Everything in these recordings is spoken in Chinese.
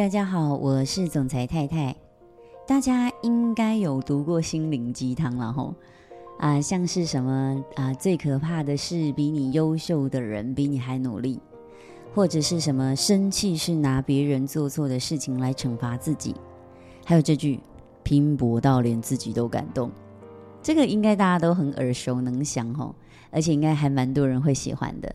大家好，我是总裁太太。大家应该有读过心灵鸡汤了吼啊，像是什么啊，最可怕的是比你优秀的人比你还努力，或者是什么生气是拿别人做错的事情来惩罚自己，还有这句拼搏到连自己都感动，这个应该大家都很耳熟能详吼，而且应该还蛮多人会喜欢的。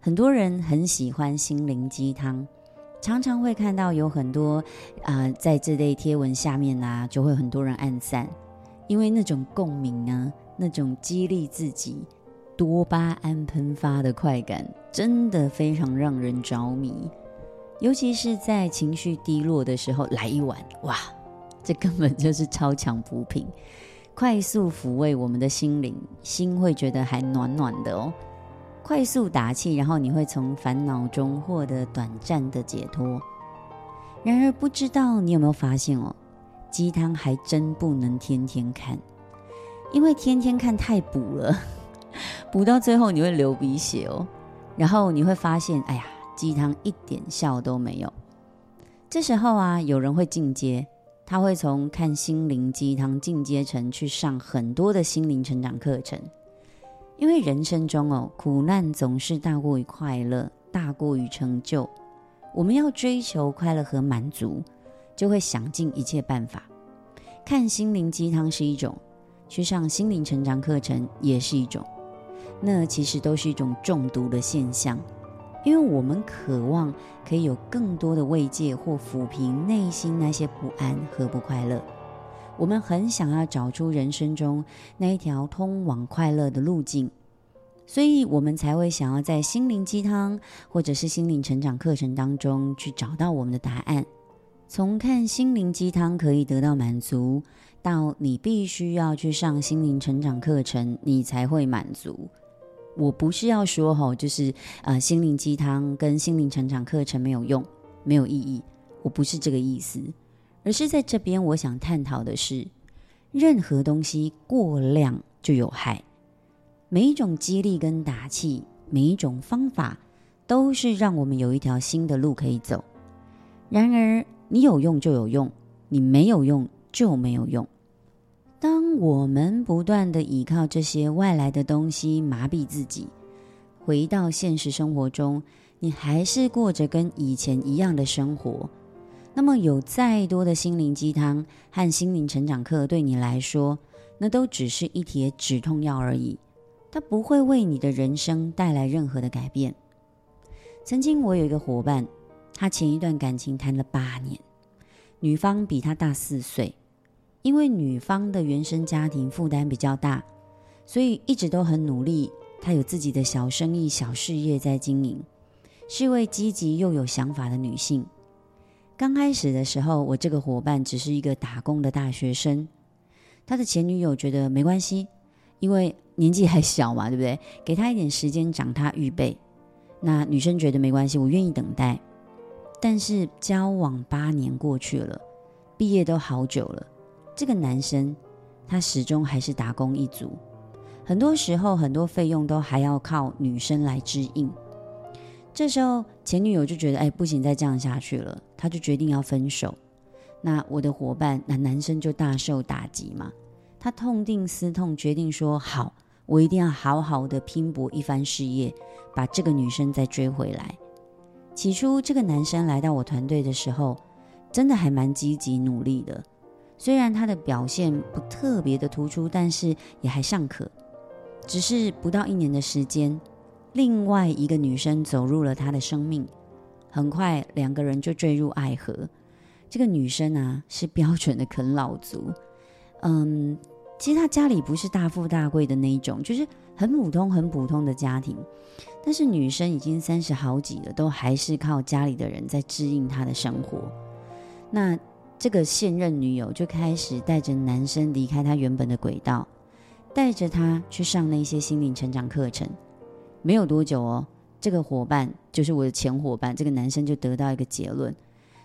很多人很喜欢心灵鸡汤。常常会看到有很多啊、在这类贴文下面啊，就会很多人暗赞，因为那种共鸣啊，那种激励自己、多巴胺喷发的快感，真的非常让人着迷。尤其是在情绪低落的时候，来一碗，哇，这根本就是超强补品，快速抚慰我们的心灵，心会觉得还暖暖的哦。快速打气，然后你会从烦恼中获得短暂的解脱。然而，不知道你有没有发现哦，鸡汤还真不能天天看，因为天天看太补了，补到最后你会流鼻血哦。然后你会发现，哎呀，鸡汤一点效都没有。这时候啊，有人会进阶，他会从看心灵鸡汤进阶成去上很多的心灵成长课程。因为人生中哦，苦难总是大过于快乐，大过于成就。我们要追求快乐和满足，就会想尽一切办法。看心灵鸡汤是一种，去上心灵成长课程也是一种。那其实都是一种中毒的现象，因为我们渴望可以有更多的慰藉或抚平内心那些不安和不快乐。我们很想要找出人生中那一条通往快乐的路径，所以我们才会想要在心灵鸡汤或者是心灵成长课程当中去找到我们的答案。从看心灵鸡汤可以得到满足，到你必须要去上心灵成长课程，你才会满足。我不是要说吼，就是呃，心灵鸡汤跟心灵成长课程没有用，没有意义。我不是这个意思。而是在这边，我想探讨的是，任何东西过量就有害。每一种激励跟打气，每一种方法，都是让我们有一条新的路可以走。然而，你有用就有用，你没有用就没有用。当我们不断的依靠这些外来的东西麻痹自己，回到现实生活中，你还是过着跟以前一样的生活。那么，有再多的心灵鸡汤和心灵成长课，对你来说，那都只是一帖止痛药而已，它不会为你的人生带来任何的改变。曾经，我有一个伙伴，他前一段感情谈了八年，女方比他大四岁，因为女方的原生家庭负担比较大，所以一直都很努力。她有自己的小生意、小事业在经营，是一位积极又有想法的女性。刚开始的时候，我这个伙伴只是一个打工的大学生，他的前女友觉得没关系，因为年纪还小嘛，对不对？给他一点时间长他预备。那女生觉得没关系，我愿意等待。但是交往八年过去了，毕业都好久了，这个男生他始终还是打工一族，很多时候很多费用都还要靠女生来支应。这时候前女友就觉得，哎，不行，再这样下去了，他就决定要分手。那我的伙伴，那男生就大受打击嘛，他痛定思痛，决定说，好，我一定要好好的拼搏一番事业，把这个女生再追回来。起初，这个男生来到我团队的时候，真的还蛮积极努力的，虽然他的表现不特别的突出，但是也还尚可。只是不到一年的时间。另外一个女生走入了他的生命，很快两个人就坠入爱河。这个女生啊，是标准的啃老族，嗯，其实她家里不是大富大贵的那一种，就是很普通、很普通的家庭。但是女生已经三十好几了，都还是靠家里的人在支应她的生活。那这个现任女友就开始带着男生离开他原本的轨道，带着他去上那些心灵成长课程。没有多久哦，这个伙伴就是我的前伙伴，这个男生就得到一个结论。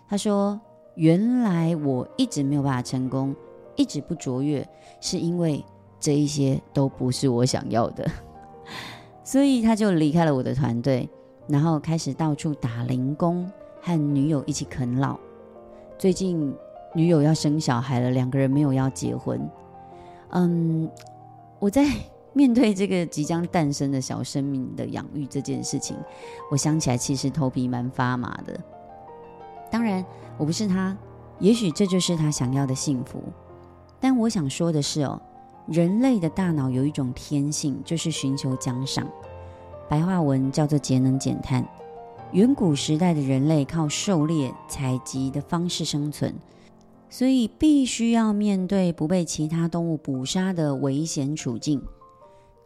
他说：“原来我一直没有办法成功，一直不卓越，是因为这一些都不是我想要的。”所以他就离开了我的团队，然后开始到处打零工，和女友一起啃老，最近女友要生小孩了，两个人没有要结婚。嗯，我在面对这个即将诞生的小生命的养育这件事情，我想起来其实头皮蛮发麻的。当然，我不是他，也许这就是他想要的幸福。但我想说的是哦，人类的大脑有一种天性，就是寻求奖赏，白话文叫做节能减碳。远古时代的人类靠狩猎、采集的方式生存，所以必须要面对不被其他动物捕杀的危险处境。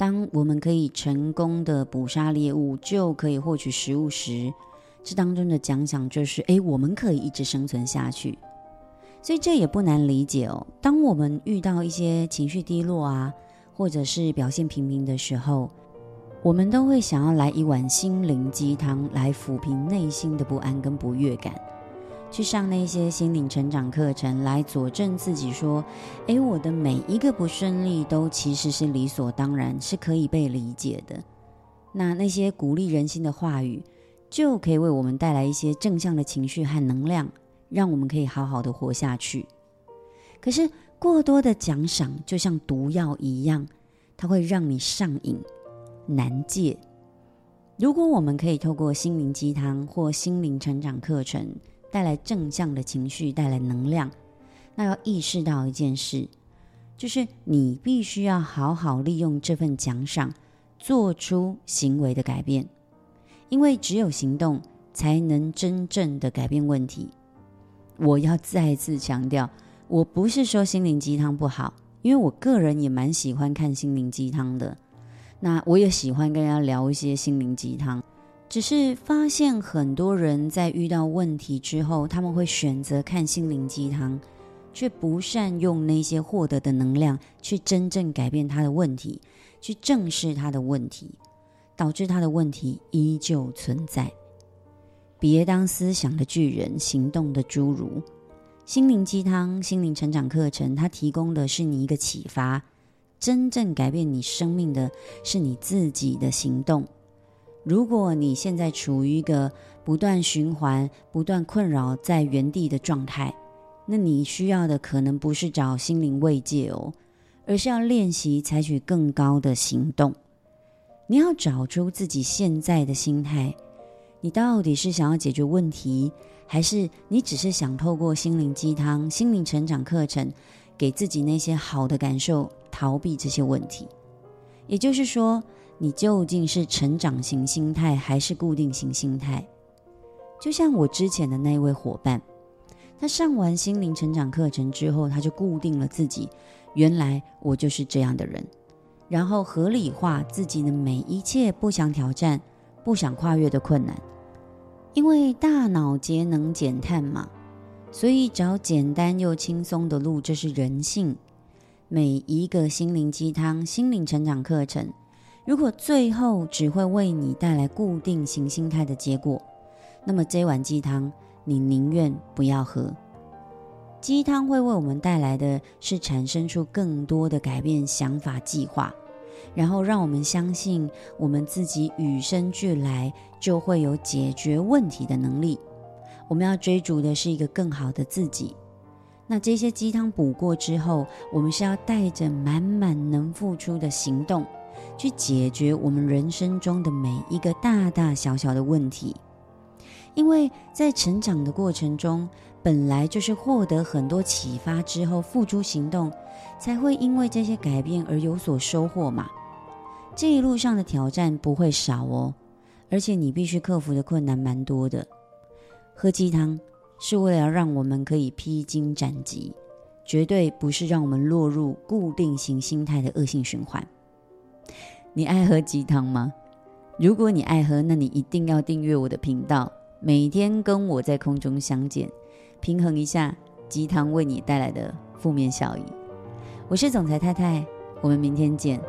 当我们可以成功的捕杀猎物，就可以获取食物时，这当中的奖赏就是：诶，我们可以一直生存下去。所以这也不难理解哦。当我们遇到一些情绪低落啊，或者是表现平平的时候，我们都会想要来一碗心灵鸡汤，来抚平内心的不安跟不悦感，去上那些心灵成长课程，来佐证自己说：“诶，我的每一个不顺利都其实是理所当然，是可以被理解的。”那那些鼓励人心的话语，就可以为我们带来一些正向的情绪和能量，让我们可以好好的活下去。可是过多的奖赏就像毒药一样，它会让你上瘾。难戒。如果我们可以透过心灵鸡汤或心灵成长课程带来正向的情绪，带来能量，那要意识到一件事，就是你必须要好好利用这份奖赏，做出行为的改变。因为只有行动，才能真正的改变问题。我要再次强调，我不是说心灵鸡汤不好，因为我个人也蛮喜欢看心灵鸡汤的。那我也喜欢跟人家聊一些心灵鸡汤，只是发现很多人在遇到问题之后，他们会选择看心灵鸡汤，却不善用那些获得的能量去真正改变他的问题，去正视他的问题，导致他的问题依旧存在。别当思想的巨人，行动的侏儒。心灵鸡汤、心灵成长课程，它提供的是你一个启发。真正改变你生命的是你自己的行动。如果你现在处于一个不断循环、不断困扰在原地的状态，那你需要的可能不是找心灵慰藉哦，而是要练习采取更高的行动。你要找出自己现在的心态，你到底是想要解决问题，还是你只是想透过心灵鸡汤、心灵成长课程，给自己那些好的感受？逃避这些问题，也就是说，你究竟是成长型心态还是固定型心态？就像我之前的那位伙伴，他上完心灵成长课程之后，他就固定了自己，原来我就是这样的人，然后合理化自己的每一切不想挑战、不想跨越的困难，因为大脑节能减碳嘛，所以找简单又轻松的路，这是人性。每一个心灵鸡汤、心灵成长课程，如果最后只会为你带来固定型心态的结果，那么这碗鸡汤你宁愿不要喝。鸡汤会为我们带来的是产生出更多的改变想法计划，然后让我们相信我们自己与生俱来就会有解决问题的能力。我们要追逐的是一个更好的自己。那这些鸡汤补过之后，我们是要带着满满能付出的行动，去解决我们人生中的每一个大大小小的问题。因为在成长的过程中，本来就是获得很多启发之后付诸行动，才会因为这些改变而有所收获嘛。这一路上的挑战不会少哦，而且你必须克服的困难蛮多的。喝鸡汤。是为了让我们可以披荆斩棘，绝对不是让我们落入固定型心态的恶性循环。你爱喝鸡汤吗？如果你爱喝，那你一定要订阅我的频道，每天跟我在空中相见，平衡一下鸡汤为你带来的负面效益。我是总裁太太，我们明天见。